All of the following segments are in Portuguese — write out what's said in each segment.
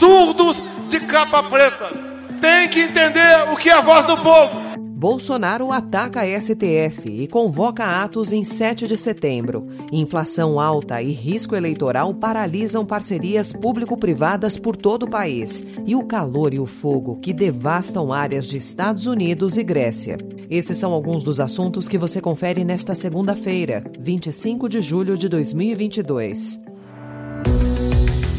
surdos de capa preta têm que entender o que é a voz do povo. Bolsonaro ataca a STF e convoca atos em 7 de setembro. Inflação alta e risco eleitoral paralisam parcerias público-privadas por todo o país. E o calor e o fogo que devastam áreas de Estados Unidos e Grécia. Esses são alguns dos assuntos que você confere nesta segunda-feira, 25 de julho de 2022.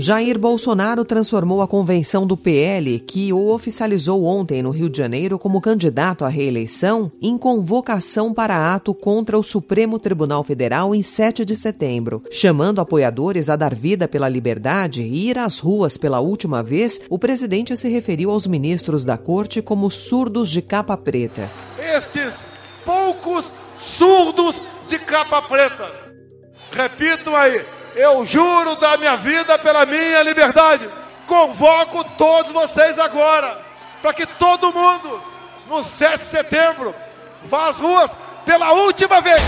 Jair Bolsonaro transformou a convenção do PL, que o oficializou ontem no Rio de Janeiro como candidato à reeleição, em convocação para ato contra o Supremo Tribunal Federal em 7 de setembro. Chamando apoiadores a dar vida pela liberdade e ir às ruas pela última vez, o presidente se referiu aos ministros da corte como surdos de capa preta. Estes poucos surdos de capa preta. Repito aí eu juro dar minha vida pela minha liberdade. Convoco todos vocês agora, para que todo mundo, no 7 de setembro, vá às ruas pela última vez.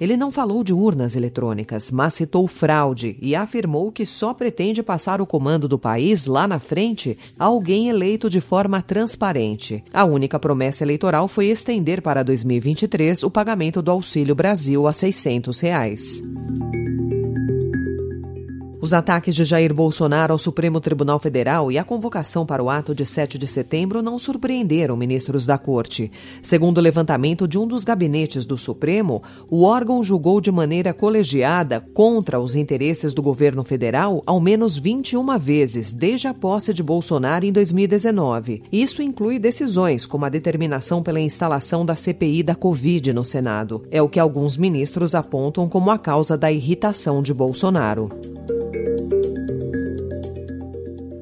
Ele não falou de urnas eletrônicas, mas citou fraude e afirmou que só pretende passar o comando do país lá na frente a alguém eleito de forma transparente. A única promessa eleitoral foi estender para 2023 o pagamento do Auxílio Brasil a 600 reais. Os ataques de Jair Bolsonaro ao Supremo Tribunal Federal e a convocação para o ato de 7 de setembro não surpreenderam ministros da Corte. Segundo o levantamento de um dos gabinetes do Supremo, o órgão julgou de maneira colegiada contra os interesses do governo federal ao menos 21 vezes desde a posse de Bolsonaro em 2019. Isso inclui decisões como a determinação pela instalação da CPI da Covid no Senado. É o que alguns ministros apontam como a causa da irritação de Bolsonaro.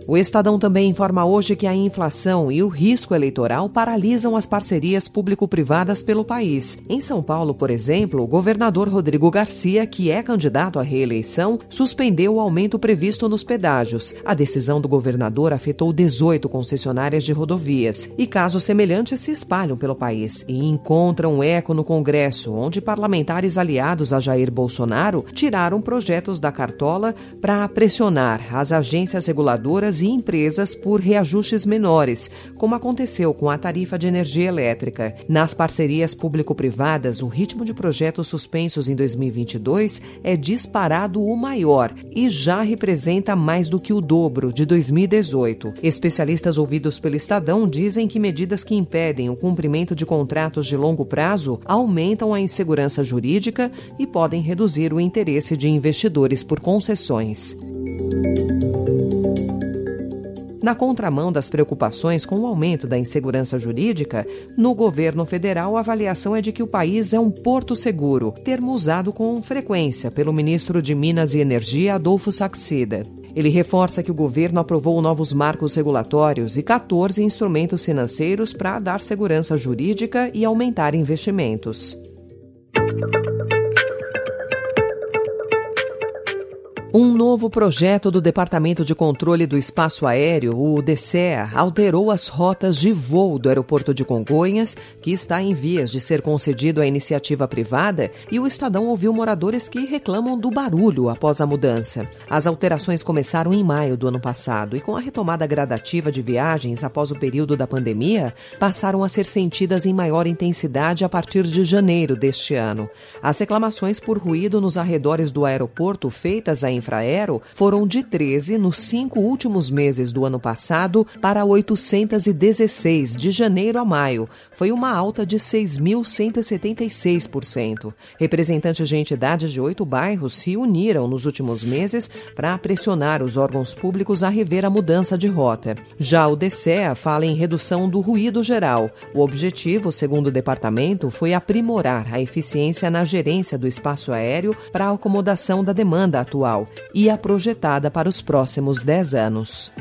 O Estadão também informa hoje que a inflação e o risco eleitoral paralisam as parcerias público-privadas pelo país. Em São Paulo, por exemplo, o governador Rodrigo Garcia, que é candidato à reeleição, suspendeu o aumento previsto nos pedágios. A decisão do governador afetou 18 concessionárias de rodovias. E casos semelhantes se espalham pelo país e encontram eco no Congresso, onde parlamentares aliados a Jair Bolsonaro tiraram projetos da cartola para pressionar as agências reguladoras e empresas por reajustes menores, como aconteceu com a tarifa de energia elétrica. Nas parcerias público-privadas, o ritmo de projetos suspensos em 2022 é disparado o maior e já representa mais do que o dobro de 2018. Especialistas ouvidos pelo Estadão dizem que medidas que impedem o cumprimento de contratos de longo prazo aumentam a insegurança jurídica e podem reduzir o interesse de investidores por concessões. Na contramão das preocupações com o aumento da insegurança jurídica, no governo federal a avaliação é de que o país é um porto seguro, termo usado com frequência pelo ministro de Minas e Energia, Adolfo Saxida. Ele reforça que o governo aprovou novos marcos regulatórios e 14 instrumentos financeiros para dar segurança jurídica e aumentar investimentos. Novo projeto do Departamento de Controle do Espaço Aéreo, o DCEA, alterou as rotas de voo do aeroporto de Congonhas, que está em vias de ser concedido à iniciativa privada, e o Estadão ouviu moradores que reclamam do barulho após a mudança. As alterações começaram em maio do ano passado e, com a retomada gradativa de viagens após o período da pandemia, passaram a ser sentidas em maior intensidade a partir de janeiro deste ano. As reclamações por ruído nos arredores do aeroporto feitas à Infraero foram de 13 nos cinco últimos meses do ano passado para 816 de janeiro a maio. Foi uma alta de 6.176%. Representantes de entidades de oito bairros se uniram nos últimos meses para pressionar os órgãos públicos a rever a mudança de rota. Já o DCEA fala em redução do ruído geral. O objetivo, segundo o departamento, foi aprimorar a eficiência na gerência do espaço aéreo para a acomodação da demanda atual e a projetada para os próximos 10 anos.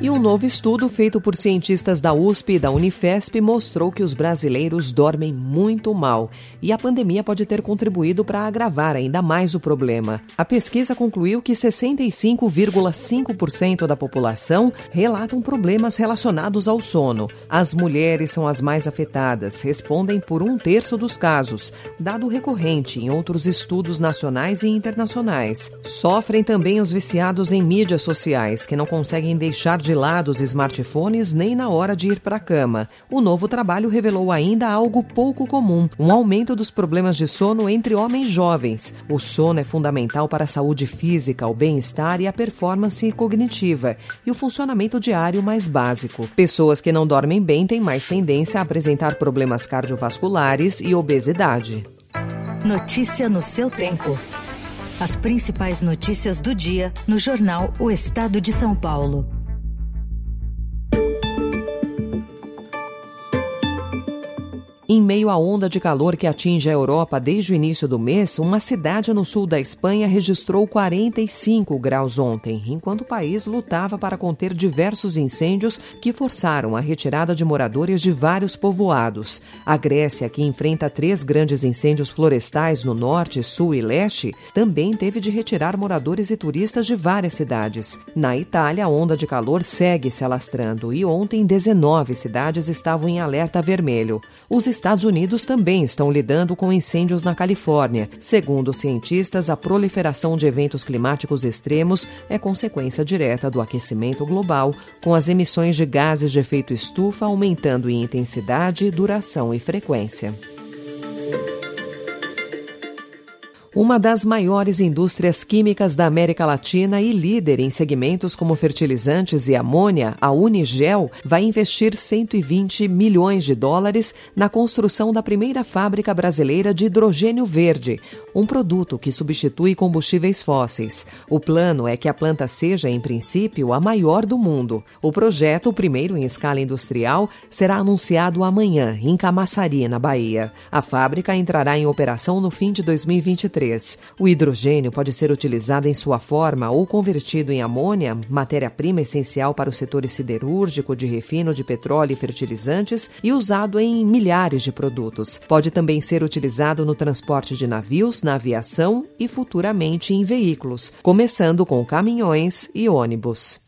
E um novo estudo feito por cientistas da USP e da Unifesp mostrou que os brasileiros dormem muito mal e a pandemia pode ter contribuído para agravar ainda mais o problema. A pesquisa concluiu que 65,5% da população relatam problemas relacionados ao sono. As mulheres são as mais afetadas, respondem por um terço dos casos, dado recorrente em outros estudos nacionais e internacionais. Sofrem também os viciados em mídias sociais, que não conseguem deixar de de lado os smartphones nem na hora de ir para a cama. O novo trabalho revelou ainda algo pouco comum: um aumento dos problemas de sono entre homens jovens. O sono é fundamental para a saúde física, o bem-estar e a performance cognitiva e o funcionamento diário mais básico. Pessoas que não dormem bem têm mais tendência a apresentar problemas cardiovasculares e obesidade. Notícia no seu tempo. As principais notícias do dia no jornal O Estado de São Paulo. Em meio à onda de calor que atinge a Europa desde o início do mês, uma cidade no sul da Espanha registrou 45 graus ontem, enquanto o país lutava para conter diversos incêndios que forçaram a retirada de moradores de vários povoados. A Grécia, que enfrenta três grandes incêndios florestais no norte, sul e leste, também teve de retirar moradores e turistas de várias cidades. Na Itália, a onda de calor segue se alastrando e ontem 19 cidades estavam em alerta vermelho. Os Estados Unidos também estão lidando com incêndios na Califórnia. Segundo cientistas, a proliferação de eventos climáticos extremos é consequência direta do aquecimento global, com as emissões de gases de efeito estufa aumentando em intensidade, duração e frequência. Uma das maiores indústrias químicas da América Latina e líder em segmentos como fertilizantes e amônia, a Unigel vai investir 120 milhões de dólares na construção da primeira fábrica brasileira de hidrogênio verde, um produto que substitui combustíveis fósseis. O plano é que a planta seja, em princípio, a maior do mundo. O projeto, o primeiro em escala industrial, será anunciado amanhã, em Camaçari, na Bahia. A fábrica entrará em operação no fim de 2023. O hidrogênio pode ser utilizado em sua forma ou convertido em amônia, matéria-prima essencial para o setor siderúrgico, de refino de petróleo e fertilizantes, e usado em milhares de produtos. Pode também ser utilizado no transporte de navios, na aviação e futuramente em veículos, começando com caminhões e ônibus.